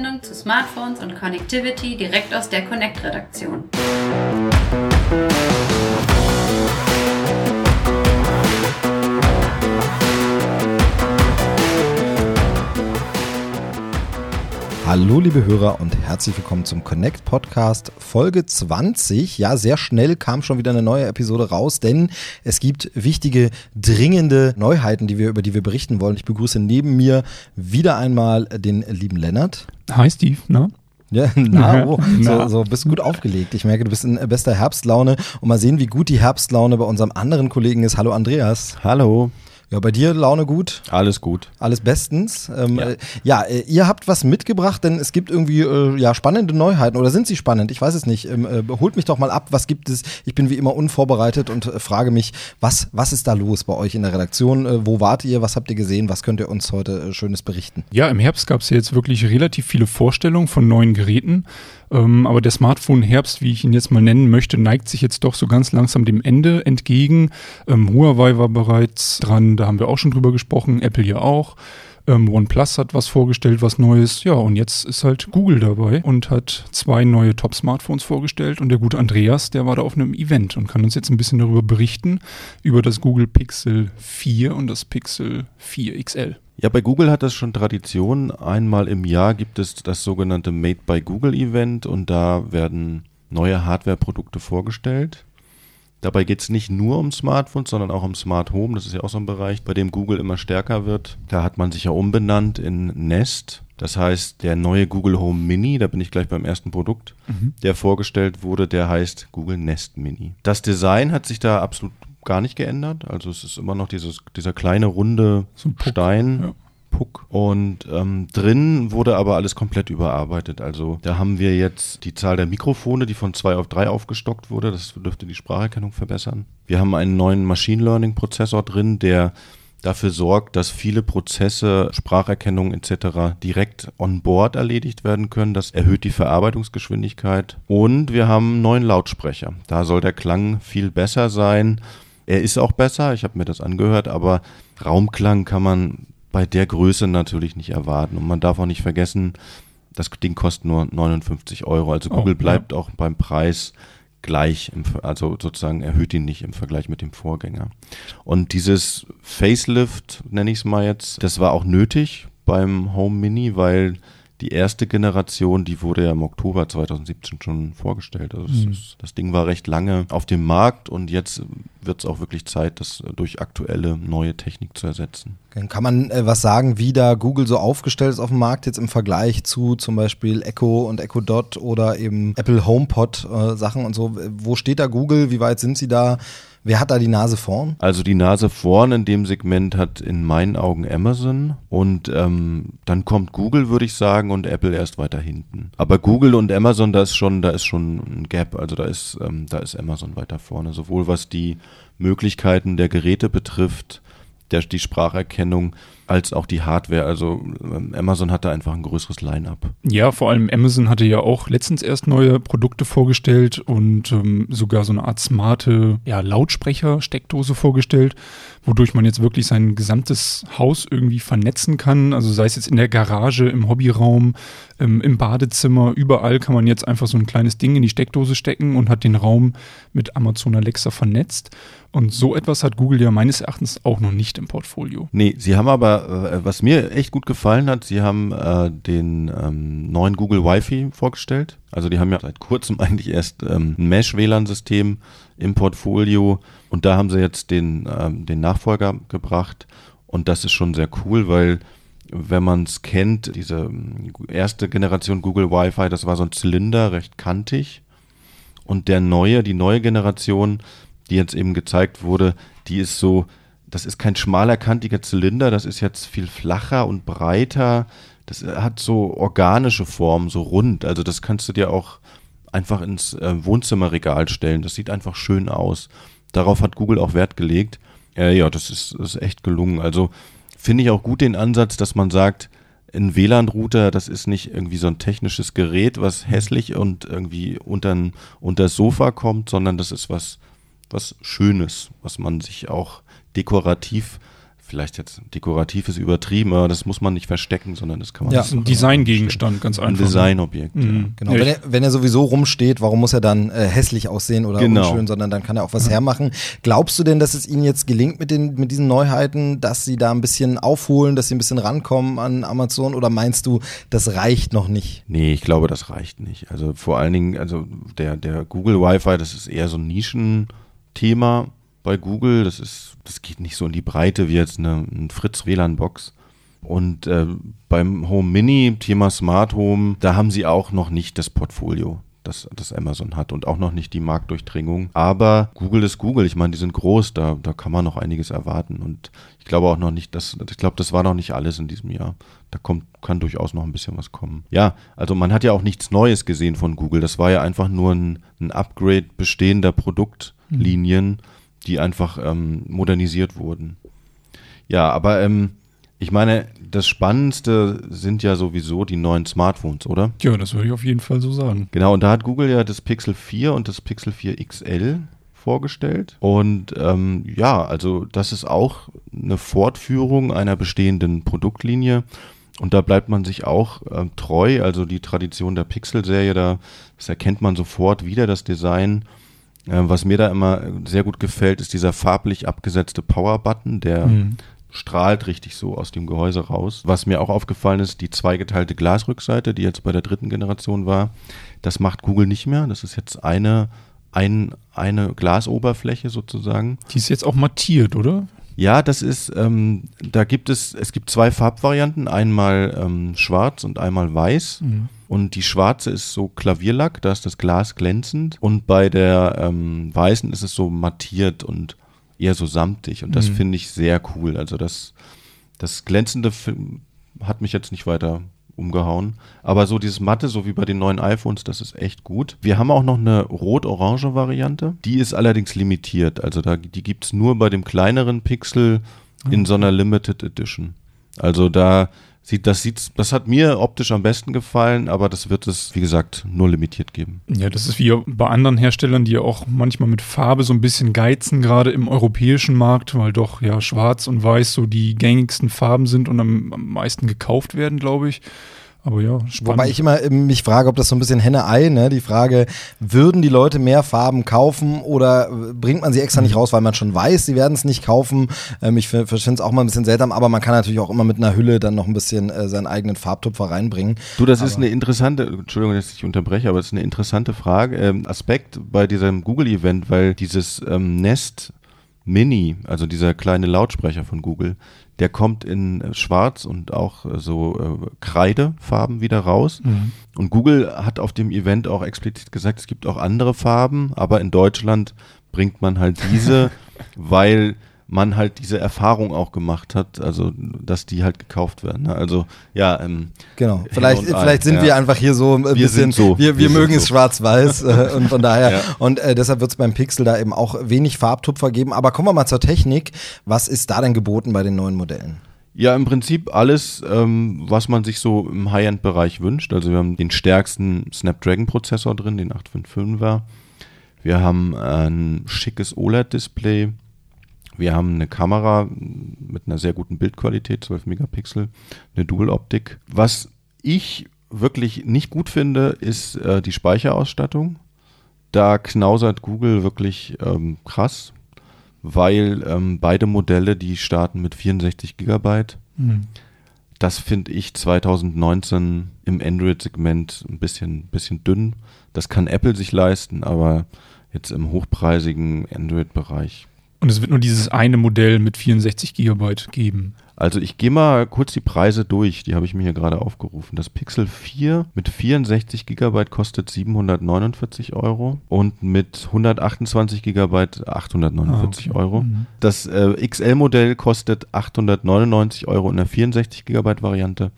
Live-Sendung zu Smartphones und Connectivity direkt aus der Connect-Redaktion. Hallo liebe Hörer und herzlich willkommen zum Connect Podcast Folge 20. Ja, sehr schnell kam schon wieder eine neue Episode raus, denn es gibt wichtige, dringende Neuheiten, die wir, über die wir berichten wollen. Ich begrüße neben mir wieder einmal den lieben Lennart. Hi Steve, na? Ja, na, oh, so, so bist gut aufgelegt. Ich merke, du bist in bester Herbstlaune und mal sehen, wie gut die Herbstlaune bei unserem anderen Kollegen ist. Hallo Andreas. Hallo. Ja, bei dir Laune gut? Alles gut. Alles bestens. Ähm, Ja. äh, ja, äh, ihr habt was mitgebracht, denn es gibt irgendwie äh, ja spannende Neuheiten oder sind sie spannend? Ich weiß es nicht. Ähm, äh, holt mich doch mal ab. Was gibt es? Ich bin wie immer unvorbereitet und äh, frage mich, was was ist da los bei euch in der Redaktion? Äh, wo wart ihr? Was habt ihr gesehen? Was könnt ihr uns heute äh, Schönes berichten? Ja, im Herbst gab es ja jetzt wirklich relativ viele Vorstellungen von neuen Geräten. Ähm, aber der Smartphone-Herbst, wie ich ihn jetzt mal nennen möchte, neigt sich jetzt doch so ganz langsam dem Ende entgegen. Ähm, Huawei war bereits dran, da haben wir auch schon drüber gesprochen, Apple ja auch. Ähm, OnePlus hat was vorgestellt, was Neues. Ja, und jetzt ist halt Google dabei und hat zwei neue Top-Smartphones vorgestellt. Und der gute Andreas, der war da auf einem Event und kann uns jetzt ein bisschen darüber berichten, über das Google Pixel 4 und das Pixel 4 XL. Ja, bei Google hat das schon Tradition. Einmal im Jahr gibt es das sogenannte Made by Google Event und da werden neue Hardware-Produkte vorgestellt. Dabei geht es nicht nur um Smartphones, sondern auch um Smart Home. Das ist ja auch so ein Bereich, bei dem Google immer stärker wird. Da hat man sich ja umbenannt in Nest. Das heißt, der neue Google Home Mini, da bin ich gleich beim ersten Produkt, der vorgestellt wurde, der heißt Google Nest Mini. Das Design hat sich da absolut gar nicht geändert. Also es ist immer noch dieses, dieser kleine runde So Stein. ja. Puck. Und ähm, drin wurde aber alles komplett überarbeitet. Also da haben wir jetzt die Zahl der Mikrofone, die von zwei auf drei aufgestockt wurde. Das dürfte die Spracherkennung verbessern. Wir haben einen neuen Machine Learning Prozessor drin, der dafür sorgt, dass viele Prozesse, Spracherkennung etc. direkt on board erledigt werden können. Das erhöht die Verarbeitungsgeschwindigkeit. Und wir haben einen neuen Lautsprecher. Da soll der Klang viel besser sein. Er ist auch besser, ich habe mir das angehört, aber Raumklang kann man bei der Größe natürlich nicht erwarten. Und man darf auch nicht vergessen, das Ding kostet nur 59 Euro. Also Oh, Google ja. bleibt auch beim Preis gleich, im, also sozusagen erhöht ihn nicht im Vergleich mit dem Vorgänger. Und dieses Facelift, nenne ich es mal jetzt, das war auch nötig beim Home Mini, weil die erste Generation, die wurde ja im Oktober 2017 schon vorgestellt. Also Mhm. ist, das Ding war recht lange auf dem Markt und jetzt wird es auch wirklich Zeit, das durch aktuelle neue Technik zu ersetzen. Kann man äh, was sagen, wie da Google so aufgestellt ist auf dem Markt jetzt im Vergleich zu zum Beispiel Echo und Echo Dot oder eben Apple HomePod äh, Sachen und so? Wo steht da Google? Wie weit sind sie da? Wer hat da die Nase vorn? Also die Nase vorn in dem Segment hat in meinen Augen Amazon und ähm, dann kommt Google, würde ich sagen, und Apple erst weiter hinten. Aber Google und Amazon, da ist schon, da ist schon ein Gap. Also da ist, ähm, da ist Amazon weiter vorne, sowohl was die Möglichkeiten der Geräte betrifft, der, die Spracherkennung, als auch die Hardware. Also ähm, Amazon hatte einfach ein größeres Line-up. Ja, vor allem Amazon hatte ja auch letztens erst neue Produkte vorgestellt und ähm, sogar so eine Art smarte ja, Lautsprecher-Steckdose vorgestellt, wodurch man jetzt wirklich sein gesamtes Haus irgendwie vernetzen kann. Also sei es jetzt in der Garage, im Hobbyraum, ähm, im Badezimmer, überall kann man jetzt einfach so ein kleines Ding in die Steckdose stecken und hat den Raum mit Amazon Alexa vernetzt. Und so etwas hat Google ja meines Erachtens auch noch nicht im Portfolio. Nee, sie haben aber, äh, was mir echt gut gefallen hat, sie haben äh, den ähm, neuen Google Wi-Fi vorgestellt. Also die haben ja seit kurzem eigentlich erst ähm, ein Mesh-WLAN-System im Portfolio und da haben sie jetzt den, ähm, den Nachfolger gebracht und das ist schon sehr cool, weil wenn man es kennt, diese ähm, erste Generation Google Wi-Fi, das war so ein Zylinder, recht kantig und der neue, die neue Generation, die jetzt eben gezeigt wurde, die ist so, das ist kein schmaler, kantiger Zylinder, das ist jetzt viel flacher und breiter. Das hat so organische Form, so rund. Also das kannst du dir auch einfach ins äh, Wohnzimmerregal stellen. Das sieht einfach schön aus. Darauf hat Google auch Wert gelegt. Äh, ja, das ist, das ist echt gelungen. Also finde ich auch gut den Ansatz, dass man sagt, ein WLAN-Router, das ist nicht irgendwie so ein technisches Gerät, was hässlich und irgendwie unter das Sofa kommt, sondern das ist was, was Schönes, was man sich auch dekorativ vielleicht jetzt dekorativ ist übertrieben, aber das muss man nicht verstecken, sondern das kann man. Ja. Ein Designgegenstand, ganz Ein einfach. Designobjekt. Ja. Mhm. Genau, Ja, wenn, ich- er, wenn er sowieso rumsteht, warum muss er dann äh, hässlich aussehen oder Genau. unschön, sondern dann kann er auch was hermachen. Glaubst du denn, dass es ihnen jetzt gelingt mit, den, mit diesen Neuheiten, dass sie da ein bisschen aufholen, dass sie ein bisschen rankommen an Amazon oder meinst du, das reicht noch nicht? Nee, ich glaube, das reicht nicht. Also vor allen Dingen, also der, der Google Wi-Fi, das ist eher so ein Nischenthema bei Google. Das ist, das geht nicht so in die Breite wie jetzt eine, ein Fritz WLAN-Box. Und äh, beim Home Mini, Thema Smart Home, da haben sie auch noch nicht das Portfolio, das, das Amazon hat und auch noch nicht die Marktdurchdringung. Aber Google ist Google. Ich meine, die sind groß, da, da kann man noch einiges erwarten. Und ich glaube auch noch nicht, dass, ich glaube, das war noch nicht alles in diesem Jahr. Da kommt, kann durchaus noch ein bisschen was kommen. Ja, also man hat ja auch nichts Neues gesehen von Google. Das war ja einfach nur ein, ein Upgrade bestehender Produktlinien, die einfach ähm, modernisiert wurden. Ja, aber ähm, ich meine, das Spannendste sind ja sowieso die neuen Smartphones, oder? Ja, das würde ich auf jeden Fall so sagen. Genau, und da hat Google ja das Pixel 4 und das Pixel 4 XL vorgestellt. Und ähm, ja, also das ist auch eine Fortführung einer bestehenden Produktlinie. Und da bleibt man sich auch ähm, treu. Also die Tradition der Pixel-Serie, da das erkennt man sofort wieder, das Design. Äh, was mir da immer sehr gut gefällt, ist dieser farblich abgesetzte Power-Button, der Mhm. strahlt richtig so aus dem Gehäuse raus. Was mir auch aufgefallen ist, die zweigeteilte Glasrückseite, die jetzt bei der dritten Generation war, das macht Google nicht mehr. Das ist jetzt eine, ein, eine Glasoberfläche sozusagen. Die ist jetzt auch mattiert, oder? Ja, das ist, ähm, da gibt es, es gibt zwei Farbvarianten, einmal ähm, schwarz und einmal weiß. Und die schwarze ist so Klavierlack, da ist das Glas glänzend. Und bei der ähm, weißen ist es so mattiert und eher so samtig. Und das Mhm. finde ich sehr cool. Also das, das Glänzende hat mich jetzt nicht weiter umgehauen. Aber so dieses Matte, so wie bei den neuen iPhones, das ist echt gut. Wir haben auch noch eine rot-orange Variante. Die ist allerdings limitiert. Also da, die gibt es nur bei dem kleineren Pixel in so einer Limited Edition. Also da sieht das sieht das hat mir optisch am besten gefallen, aber das wird es wie gesagt nur limitiert geben. Ja, das ist wie bei anderen Herstellern, die ja auch manchmal mit Farbe so ein bisschen geizen, gerade im europäischen Markt, weil doch ja schwarz und weiß so die gängigsten Farben sind und am, am meisten gekauft werden, glaube ich. Aber ja, spannend. Wobei ich immer ähm, mich frage, ob das so ein bisschen Henne-Ei, ne? Die Frage, würden die Leute mehr Farben kaufen oder äh, bringt man sie extra nicht raus, weil man schon weiß, sie werden es nicht kaufen? Ähm, ich finde es auch mal ein bisschen seltsam, aber man kann natürlich auch immer mit einer Hülle dann noch ein bisschen äh, seinen eigenen Farbtupfer reinbringen. Du, das ist eine interessante, Entschuldigung, dass ich unterbreche, aber es ist eine interessante Frage, ähm, Aspekt bei diesem Google-Event, weil dieses ähm, Nest Mini, also dieser kleine Lautsprecher von Google, der kommt in äh, Schwarz und auch äh, so äh, Kreidefarben wieder raus. Mhm. Und Google hat auf dem Event auch explizit gesagt, es gibt auch andere Farben, aber in Deutschland bringt man halt diese, weil man halt diese Erfahrung auch gemacht hat, also dass die halt gekauft werden. Ne? Also ja, ähm, Genau. Vielleicht, vielleicht sind ja. wir einfach hier so ein bisschen, sind so. wir, wir, Wir mögen es so. schwarz-weiß äh, und von daher, Ja. und äh, deshalb wird es beim Pixel da eben auch wenig Farbtupfer geben. Aber kommen wir mal zur Technik. Was ist da denn geboten bei den neuen Modellen? Ja, im Prinzip alles, ähm, was man sich so im High-End-Bereich wünscht. Also wir haben den stärksten Snapdragon-Prozessor drin, den 855er. Wir haben ein schickes OLED-Display. Wir haben eine Kamera mit einer sehr guten Bildqualität, 12 Megapixel, eine Dual-Optik. Was ich wirklich nicht gut finde, ist äh, die Speicherausstattung. Da knausert Google wirklich ähm, krass, weil ähm, beide Modelle, die starten mit 64 Gigabyte. Mhm. Das finde ich 2019 im Android-Segment ein bisschen, bisschen dünn. Das kann Apple sich leisten, aber jetzt im hochpreisigen Android-Bereich. Und es wird nur dieses eine Modell mit 64 Gigabyte geben. Also ich gehe mal kurz die Preise durch, die habe ich mir hier gerade aufgerufen. Das Pixel 4 mit 64 Gigabyte kostet 749 Euro und mit 128 Gigabyte 849 Ah, okay. Euro. Mhm. Das äh, XL-Modell kostet 899 Euro in der 64 Gigabyte Variante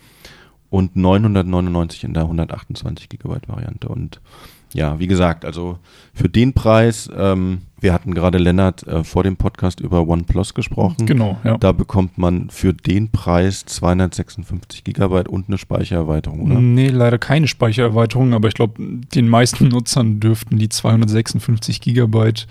und 999 in der 128 Gigabyte Variante. Und ja, wie gesagt, also für den Preis, ähm, wir hatten gerade Lennart äh, vor dem Podcast über OnePlus gesprochen. Genau, ja. Da bekommt man für den Preis 256 Gigabyte und eine Speichererweiterung, oder? Nee, leider keine Speichererweiterung, aber ich glaube, den meisten Nutzern dürften die 256 Gigabyte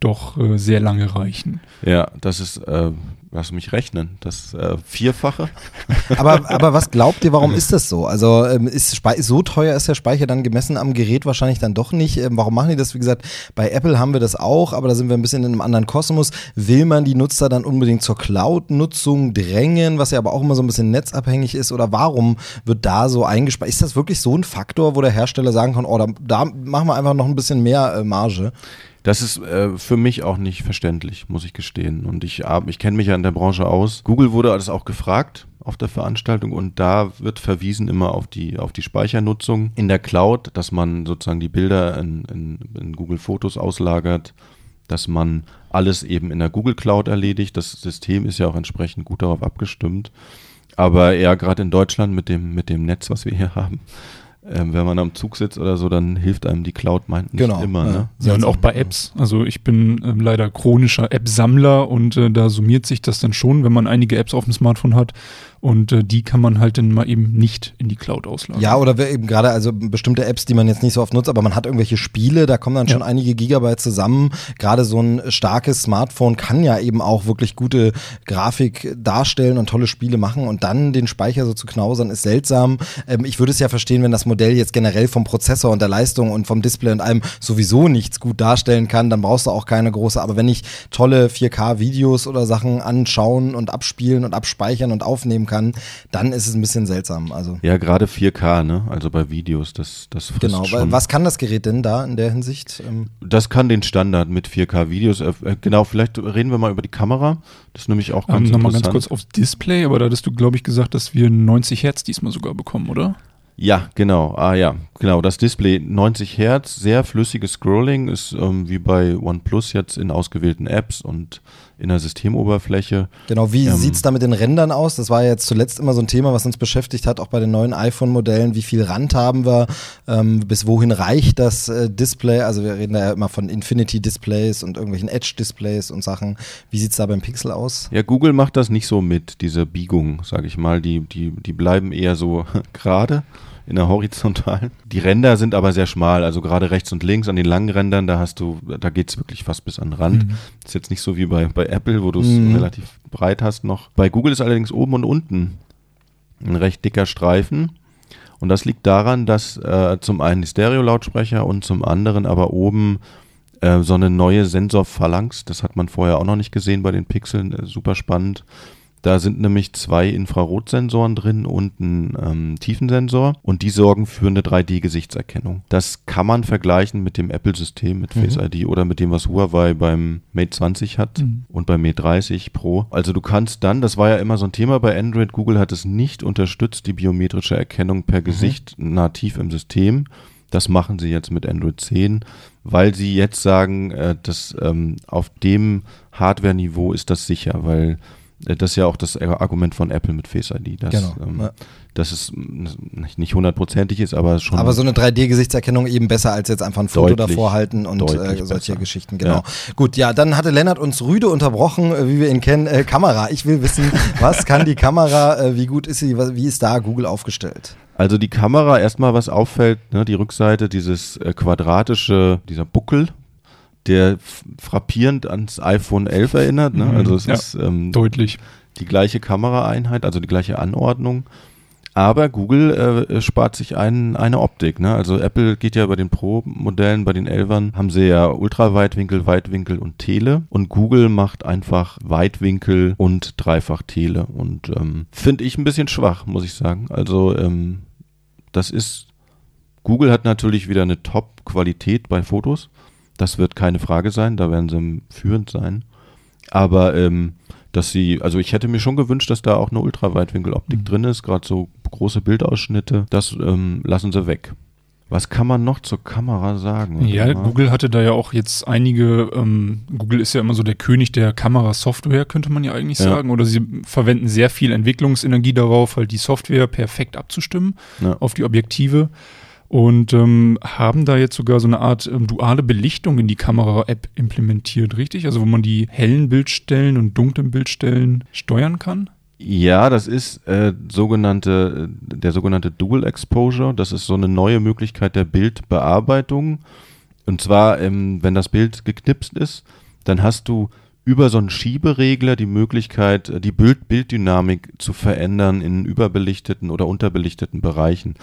doch äh, sehr lange reichen. Ja, das ist, äh, lass mich rechnen, das äh, Vierfache. aber, aber was glaubt ihr, warum ist das so? Also ähm, ist Spe so teuer ist der Speicher dann gemessen am Gerät wahrscheinlich dann doch nicht. Ähm, warum machen die das? Wie gesagt, bei Apple haben wir das auch, aber da sind wir ein bisschen in einem anderen Kosmos. Will man die Nutzer dann unbedingt zur Cloud-Nutzung drängen, was ja aber auch immer so ein bisschen netzabhängig ist? Oder warum wird da so eingespeichert? Ist das wirklich so ein Faktor, wo der Hersteller sagen kann, oh, da, da machen wir einfach noch ein bisschen mehr äh, Marge? Das ist äh, für mich auch nicht verständlich, muss ich gestehen. Und ich, ich kenne mich ja in der Branche aus. Google wurde alles auch gefragt auf der Veranstaltung und da wird verwiesen immer auf die, auf die Speichernutzung in der Cloud, dass man sozusagen die Bilder in, in, in Google Fotos auslagert, dass man alles eben in der Google Cloud erledigt. Das System ist ja auch entsprechend gut darauf abgestimmt. Aber eher gerade in Deutschland mit dem, mit dem Netz, was wir hier haben, ähm, wenn man am Zug sitzt oder so, dann hilft einem die Cloud meint nicht genau, immer. Ja. Ne? Ja, und auch bei Apps. Also ich bin ähm, leider chronischer App-Sammler und äh, da summiert sich das dann schon, wenn man einige Apps auf dem Smartphone hat und äh, die kann man halt dann mal eben nicht in die Cloud auslagern. Ja, oder eben gerade also bestimmte Apps, die man jetzt nicht so oft nutzt, aber man hat irgendwelche Spiele, da kommen dann schon ja. einige Gigabyte zusammen. Gerade so ein starkes Smartphone kann ja eben auch wirklich gute Grafik darstellen und tolle Spiele machen und dann den Speicher so zu knausern ist seltsam. Ähm, ich würde es ja verstehen, wenn das Modell jetzt generell vom Prozessor und der Leistung und vom Display und allem sowieso nichts gut darstellen kann, dann brauchst du auch keine große. Aber wenn ich tolle 4K-Videos oder Sachen anschauen und abspielen und abspeichern und aufnehmen kann, dann ist es ein bisschen seltsam. Also ja, gerade 4K, ne? Also bei Videos, das das frisst Genau, schon. was kann das Gerät denn da in der Hinsicht? Ähm das kann den Standard mit 4K Videos. Äh, äh, genau, vielleicht reden wir mal über die Kamera. Das ist nämlich auch ganz ähm, Nochmal ganz kurz aufs Display, aber da hattest du, glaube ich, gesagt, dass wir 90 Hertz diesmal sogar bekommen, oder? Ja, genau. Ah ja, genau. Das Display 90 Hertz, sehr flüssiges Scrolling ist ähm, wie bei OnePlus jetzt in ausgewählten Apps und in der Systemoberfläche. Genau, wie ähm, sieht es da mit den Rändern aus? Das war ja jetzt zuletzt immer so ein Thema, was uns beschäftigt hat, auch bei den neuen iPhone-Modellen. Wie viel Rand haben wir? Ähm, bis wohin reicht das äh, Display? Also wir reden da ja immer von Infinity-Displays und irgendwelchen Edge-Displays und Sachen. Wie sieht es da beim Pixel aus? Ja, Google macht das nicht so mit, diese Biegung, sage ich mal. Die, die, die bleiben eher so gerade in der horizontalen. Die Ränder sind aber sehr schmal, also gerade rechts und links an den langen Rändern, da hast du, da geht's wirklich fast bis an den Rand. Mhm. Ist jetzt nicht so wie bei, bei Apple, wo du es mhm. relativ breit hast noch. Bei Google ist allerdings oben und unten ein recht dicker Streifen. Und das liegt daran, dass äh, zum einen die Stereo-Lautsprecher und zum anderen aber oben äh, so eine neue Sensorphalanx, das hat man vorher auch noch nicht gesehen bei den Pixeln, äh, super spannend, da sind nämlich zwei Infrarotsensoren drin und ein ähm, Tiefensensor und die sorgen für eine 3D-Gesichtserkennung. Das kann man vergleichen mit dem Apple-System, mit Face mhm. ID oder mit dem, was Huawei beim Mate 20 hat mhm. und beim Mate 30 Pro. Also du kannst dann, das war ja immer so ein Thema bei Android, Google hat es nicht unterstützt, die biometrische Erkennung per mhm. Gesicht nativ im System. Das machen sie jetzt mit Android 10, weil sie jetzt sagen, äh, dass ähm, auf dem Hardware-Niveau ist das sicher, weil das ist ja auch das Argument von Apple mit Face ID, dass, genau, ähm, ja. dass es nicht hundertprozentig ist, aber schon. Aber so eine 3D-Gesichtserkennung eben besser als jetzt einfach ein Foto deutlich, davor halten und äh, solche besser. Geschichten, genau. Ja. Gut, ja, dann hatte Lennart uns rüde unterbrochen, äh, wie wir ihn kennen. Äh, Kamera. Ich will wissen, was kann die Kamera, äh, wie gut ist sie, wie ist da Google aufgestellt? Also die Kamera, erstmal was auffällt, ne, die Rückseite, dieses äh, quadratische, dieser Buckel, der frappierend ans iPhone 11 erinnert. Ne? Mhm. Also es ja, ist ähm, deutlich die gleiche Kameraeinheit, also die gleiche Anordnung. Aber Google äh, spart sich ein, eine Optik. Ne? Also Apple geht ja bei den Pro-Modellen, bei den 11ern, haben sie ja Ultraweitwinkel, Weitwinkel und Tele. Und Google macht einfach Weitwinkel und Dreifach Tele. Und ähm, finde ich ein bisschen schwach, muss ich sagen. Also ähm, das ist, Google hat natürlich wieder eine Top-Qualität bei Fotos. Das wird keine Frage sein, da werden sie führend sein. Aber ähm, dass sie, also ich hätte mir schon gewünscht, dass da auch eine Ultraweitwinkeloptik mhm. drin ist, gerade so große Bildausschnitte, das ähm, lassen sie weg. Was kann man noch zur Kamera sagen? Ja, Google hatte da ja auch jetzt einige, ähm, Google ist ja immer so der König der Kamerasoftware, könnte man ja eigentlich ja. sagen. Oder sie verwenden sehr viel Entwicklungsenergie darauf, halt die Software perfekt abzustimmen ja. auf die Objektive und ähm, haben da jetzt sogar so eine Art ähm, duale Belichtung in die Kamera-App implementiert, richtig? Also wo man die hellen Bildstellen und dunklen Bildstellen steuern kann? Ja, das ist äh, sogenannte, der sogenannte Dual Exposure. Das ist so eine neue Möglichkeit der Bildbearbeitung. Und zwar, ähm, wenn das Bild geknipst ist, dann hast du über so einen Schieberegler die Möglichkeit, äh, die Bild Bilddynamik zu verändern in überbelichteten oder unterbelichteten Bereichen.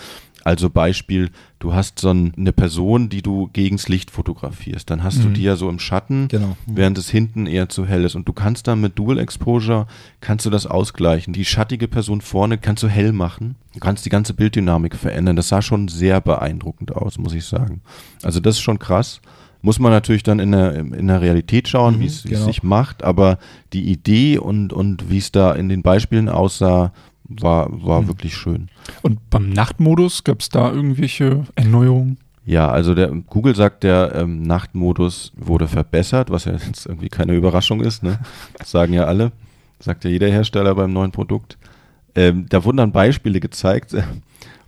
Also Beispiel, du hast so eine Person, die du gegens Licht fotografierst. Dann hast mhm. du die ja so im Schatten, genau. während es hinten eher zu hell ist. Und du kannst dann mit Dual Exposure, kannst du das ausgleichen. Die schattige Person vorne kannst du hell machen. Du kannst die ganze Bilddynamik verändern. Das sah schon sehr beeindruckend aus, muss ich sagen. Also das ist schon krass. Muss man natürlich dann in der, in der Realität schauen, mhm, wie es genau. sich macht, aber die Idee und, und wie es da in den Beispielen aussah, war, war mhm. wirklich schön. Und beim Nachtmodus gab es da irgendwelche Erneuerungen? Ja, also der Google sagt, der ähm, Nachtmodus wurde verbessert, was ja jetzt irgendwie keine Überraschung ist, ne? Das sagen ja alle. Sagt ja jeder Hersteller beim neuen Produkt. Ähm, da wurden dann Beispiele gezeigt.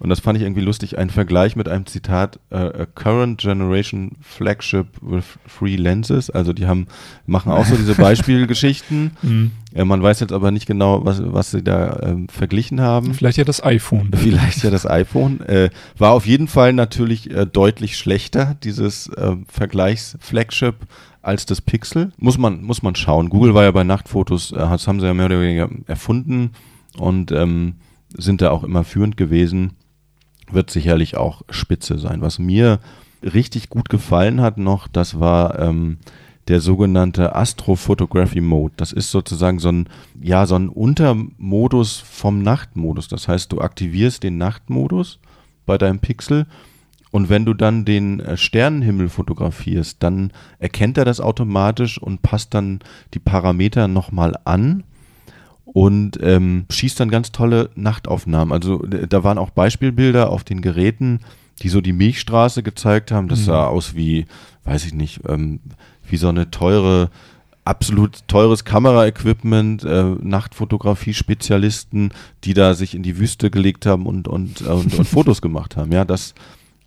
Und das fand ich irgendwie lustig, ein Vergleich mit einem Zitat, a current generation flagship with three lenses. Also die haben, machen auch so diese Beispielgeschichten. mhm. äh, man weiß jetzt aber nicht genau, was, was sie da ähm, verglichen haben. Vielleicht ja das iPhone. Vielleicht ja das iPhone. Äh, war auf jeden Fall natürlich äh, deutlich schlechter, dieses äh, Vergleichsflagship als das Pixel. Muss man, muss man schauen. Google war ja bei Nachtfotos, äh, das haben sie ja mehr oder weniger erfunden und ähm, sind da auch immer führend gewesen wird sicherlich auch spitze sein. Was mir richtig gut gefallen hat noch, das war ähm, der sogenannte Astrophotography Mode. Das ist sozusagen so ein, ja, so ein Untermodus vom Nachtmodus. Das heißt, du aktivierst den Nachtmodus bei deinem Pixel und wenn du dann den äh, Sternenhimmel fotografierst, dann erkennt er das automatisch und passt dann die Parameter nochmal an und ähm, schießt dann ganz tolle Nachtaufnahmen. Also da waren auch Beispielbilder auf den Geräten, die so die Milchstraße gezeigt haben. Das mhm. sah aus wie, weiß ich nicht, ähm, wie so eine teure absolut teures Kameraequipment, äh, Nachtfotografie-Spezialisten, die da sich in die Wüste gelegt haben und, und, und, und Fotos gemacht haben. Ja, das,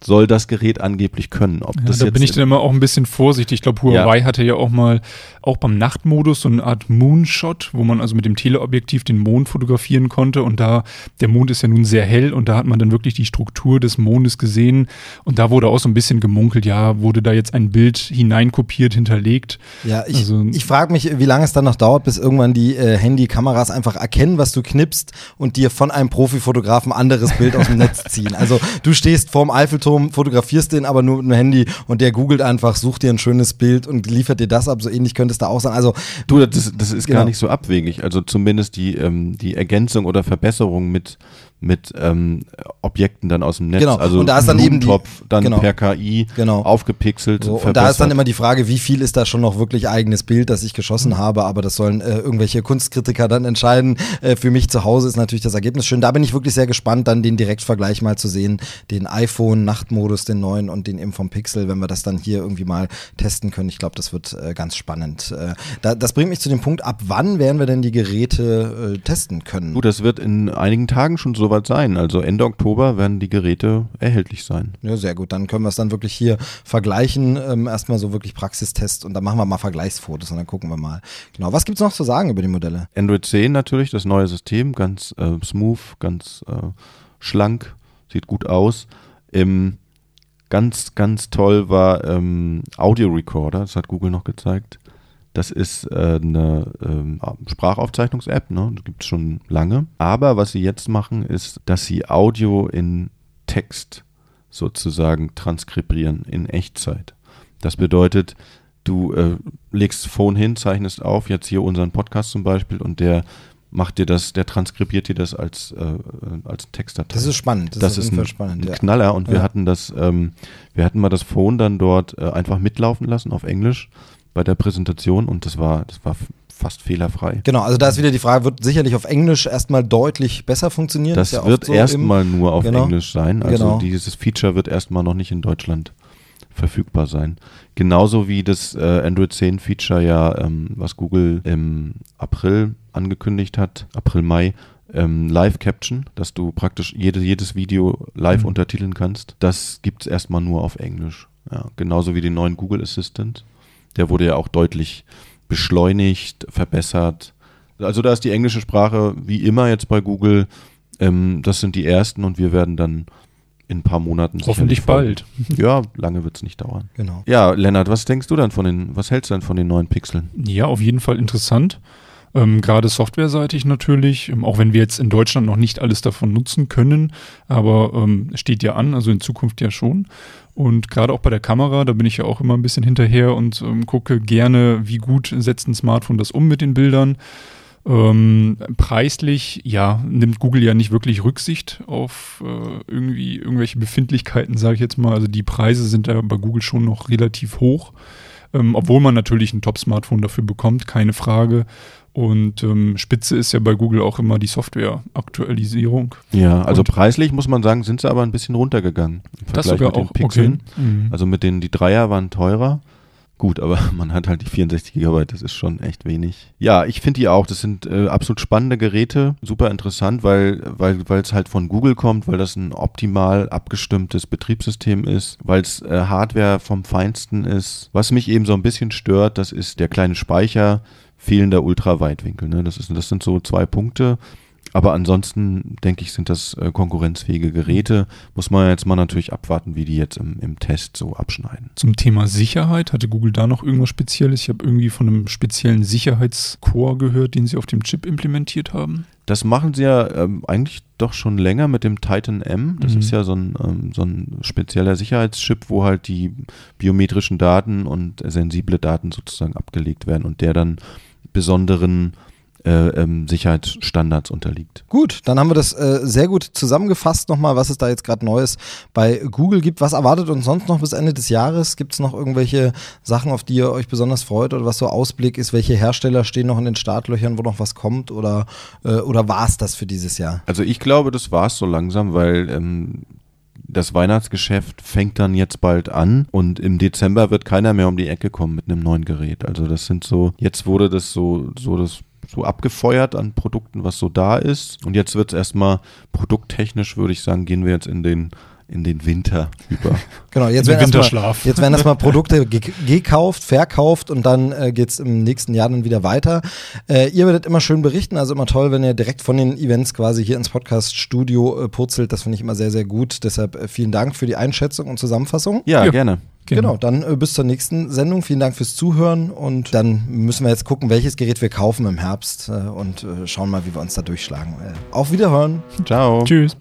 soll das Gerät angeblich können. Ob ja, das da bin ich dann immer auch ein bisschen vorsichtig. Ich glaube, Huawei ja. hatte ja auch mal, auch beim Nachtmodus, so eine Art Moonshot, wo man also mit dem Teleobjektiv den Mond fotografieren konnte. Und da, der Mond ist ja nun sehr hell und da hat man dann wirklich die Struktur des Mondes gesehen. Und da wurde auch so ein bisschen gemunkelt, ja, wurde da jetzt ein Bild hineinkopiert, hinterlegt. Ja, ich, also, ich frage mich, wie lange es dann noch dauert, bis irgendwann die äh, Handykameras einfach erkennen, was du knippst und dir von einem Profifotografen anderes Bild aus dem Netz ziehen. Also du stehst vorm Eiffelturm Eiffelturm, fotografierst den aber nur mit dem Handy und der googelt einfach, sucht dir ein schönes Bild und liefert dir das ab. So ähnlich könnte es da auch sein. Also du, das, das ist genau. gar nicht so abwegig. Also zumindest die, ähm, die Ergänzung oder Verbesserung mit mit ähm, Objekten dann aus dem Netz. Genau. Also und da ist dann eben die, dann genau. per KI genau. aufgepixelt. So, und da ist dann immer die Frage, wie viel ist da schon noch wirklich eigenes Bild, das ich geschossen habe, aber das sollen äh, irgendwelche Kunstkritiker dann entscheiden. Äh, für mich zu Hause ist natürlich das Ergebnis schön. Da bin ich wirklich sehr gespannt, dann den Direktvergleich mal zu sehen, den iPhone Nachtmodus, den neuen und den eben vom Pixel, wenn wir das dann hier irgendwie mal testen können. Ich glaube, das wird äh, ganz spannend. Äh, da, das bringt mich zu dem Punkt, ab wann werden wir denn die Geräte äh, testen können? Gut, das wird in einigen Tagen schon so soweit sein. Also Ende Oktober werden die Geräte erhältlich sein. Ja, sehr gut. Dann können wir es dann wirklich hier vergleichen. Ähm, erstmal so wirklich Praxistest und dann machen wir mal Vergleichsfotos und dann gucken wir mal. Genau. Was gibt es noch zu sagen über die Modelle? Android 10 natürlich, das neue System, ganz äh, smooth, ganz äh, schlank, sieht gut aus. Im ganz, ganz toll war ähm, Audio Recorder, das hat Google noch gezeigt. Das ist äh, eine ähm, Sprachaufzeichnungs-App, ne? das gibt es schon lange. Aber was sie jetzt machen, ist, dass sie Audio in Text sozusagen transkribieren in Echtzeit. Das bedeutet, du äh, legst das Phone hin, zeichnest auf, jetzt hier unseren Podcast zum Beispiel, und der macht dir das, der transkribiert dir das als, äh, als Textdatei. Das ist spannend. Das, das ist, ist ein, spannend, ein ja. Knaller und ja. wir hatten das, ähm, wir hatten mal das Phone dann dort äh, einfach mitlaufen lassen auf Englisch bei der Präsentation und das war, das war fast fehlerfrei. Genau, also da ist wieder die Frage, wird sicherlich auf Englisch erstmal deutlich besser funktionieren? Das ja wird so erstmal nur auf genau. Englisch sein. Also genau. dieses Feature wird erstmal noch nicht in Deutschland verfügbar sein. Genauso wie das äh, Android 10 Feature ja, ähm, was Google im April angekündigt hat, April, Mai, ähm, Live Caption, dass du praktisch jede, jedes Video live mhm. untertiteln kannst. Das gibt es erstmal nur auf Englisch. Ja, genauso wie den neuen Google Assistant. Der wurde ja auch deutlich beschleunigt, verbessert. Also da ist die englische Sprache wie immer jetzt bei Google. Ähm, das sind die ersten und wir werden dann in ein paar Monaten. Hoffentlich bald. Ja, lange wird es nicht dauern. Genau. Ja, Lennart, was denkst du dann von den, was hältst du denn von den neuen Pixeln? Ja, auf jeden Fall interessant. Ähm, Gerade softwareseitig natürlich, ähm, auch wenn wir jetzt in Deutschland noch nicht alles davon nutzen können, aber ähm, steht ja an, also in Zukunft ja schon. Und gerade auch bei der Kamera, da bin ich ja auch immer ein bisschen hinterher und ähm, gucke gerne, wie gut setzt ein Smartphone das um mit den Bildern. Ähm, preislich, ja, nimmt Google ja nicht wirklich Rücksicht auf äh, irgendwie irgendwelche Befindlichkeiten, sage ich jetzt mal. Also die Preise sind da bei Google schon noch relativ hoch, ähm, obwohl man natürlich ein Top-Smartphone dafür bekommt, keine Frage. Und ähm, Spitze ist ja bei Google auch immer die Software-Aktualisierung. Ja, also Und- preislich muss man sagen, sind sie aber ein bisschen runtergegangen. Im Das Vergleich sogar mit den auch, Pixeln. okay. Mhm. Also mit den, die Dreier waren teurer. Gut, aber man hat halt die 64 Gigabyte, das ist schon echt wenig. Ja, ich finde die auch, das sind äh, absolut spannende Geräte, super interessant, weil weil weil es halt von Google kommt, weil das ein optimal abgestimmtes Betriebssystem ist, weil es äh, Hardware vom Feinsten ist. Was mich eben so ein bisschen stört, das ist der kleine Speicher, fehlender Ultraweitwinkel. Ne? Das, ist, das sind so zwei Punkte. Aber ansonsten denke ich, sind das äh, konkurrenzfähige Geräte. Muss man jetzt mal natürlich abwarten, wie die jetzt im, im Test so abschneiden. Zum Thema Sicherheit, hatte Google da noch irgendwas Spezielles? Ich habe irgendwie von einem speziellen Sicherheitscore gehört, den sie auf dem Chip implementiert haben. Das machen sie ja ähm, eigentlich doch schon länger mit dem Titan M. Das Mhm. ist ja so ein, ähm, so ein spezieller Sicherheitschip, wo halt die biometrischen Daten und sensible Daten sozusagen abgelegt werden und der dann besonderen äh, ähm, Sicherheitsstandards unterliegt. Gut, dann haben wir das äh, sehr gut zusammengefasst nochmal, was es da jetzt gerade Neues bei Google gibt. Was erwartet uns sonst noch bis Ende des Jahres? Gibt es noch irgendwelche Sachen, auf die ihr euch besonders freut oder was so Ausblick ist? Welche Hersteller stehen noch in den Startlöchern, wo noch was kommt oder, äh, oder war es das für dieses Jahr? Also ich glaube, das war es so langsam, weil ähm, das Weihnachtsgeschäft fängt dann jetzt bald an und im Dezember wird keiner mehr um die Ecke kommen mit einem neuen Gerät. Also das sind so, jetzt wurde das so, so das so abgefeuert an Produkten, was so da ist. Und jetzt wird es erstmal produkttechnisch, würde ich sagen, gehen wir jetzt in den in den Winter über. Genau, jetzt Den werden erstmal jetzt werden erstmal Produkte ge gekauft, verkauft und dann äh, geht es im nächsten Jahr dann wieder weiter. Äh, ihr werdet immer schön berichten, also immer toll, wenn ihr direkt von den Events quasi hier ins Podcast-Studio äh, purzelt. Das finde ich immer sehr, sehr gut. Deshalb äh, vielen Dank für die Einschätzung und Zusammenfassung. Ja, Ja. gerne. Genau, dann äh, bis zur nächsten Sendung. Vielen Dank fürs Zuhören und dann müssen wir jetzt gucken, welches Gerät wir kaufen im Herbst äh, und äh, schauen mal, wie wir uns da durchschlagen. Äh, auf Wiederhören. Ciao. Tschüss.